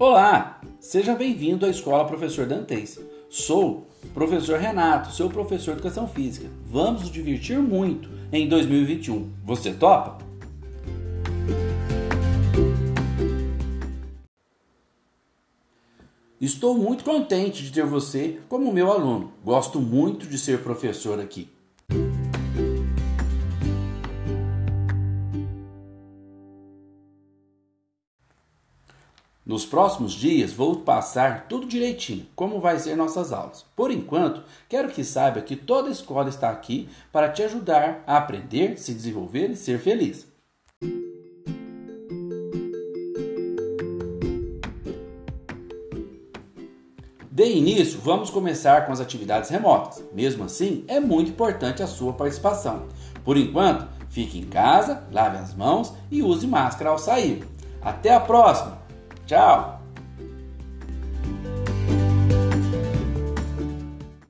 Olá, seja bem-vindo à Escola Professor Dantes. Sou professor Renato, seu professor de Educação Física. Vamos nos divertir muito em 2021. Você topa? Estou muito contente de ter você como meu aluno. Gosto muito de ser professor aqui. Nos próximos dias vou passar tudo direitinho, como vai ser nossas aulas. Por enquanto, quero que saiba que toda a escola está aqui para te ajudar a aprender, se desenvolver e ser feliz. De início, vamos começar com as atividades remotas. Mesmo assim, é muito importante a sua participação. Por enquanto, fique em casa, lave as mãos e use máscara ao sair. Até a próxima! Tchau!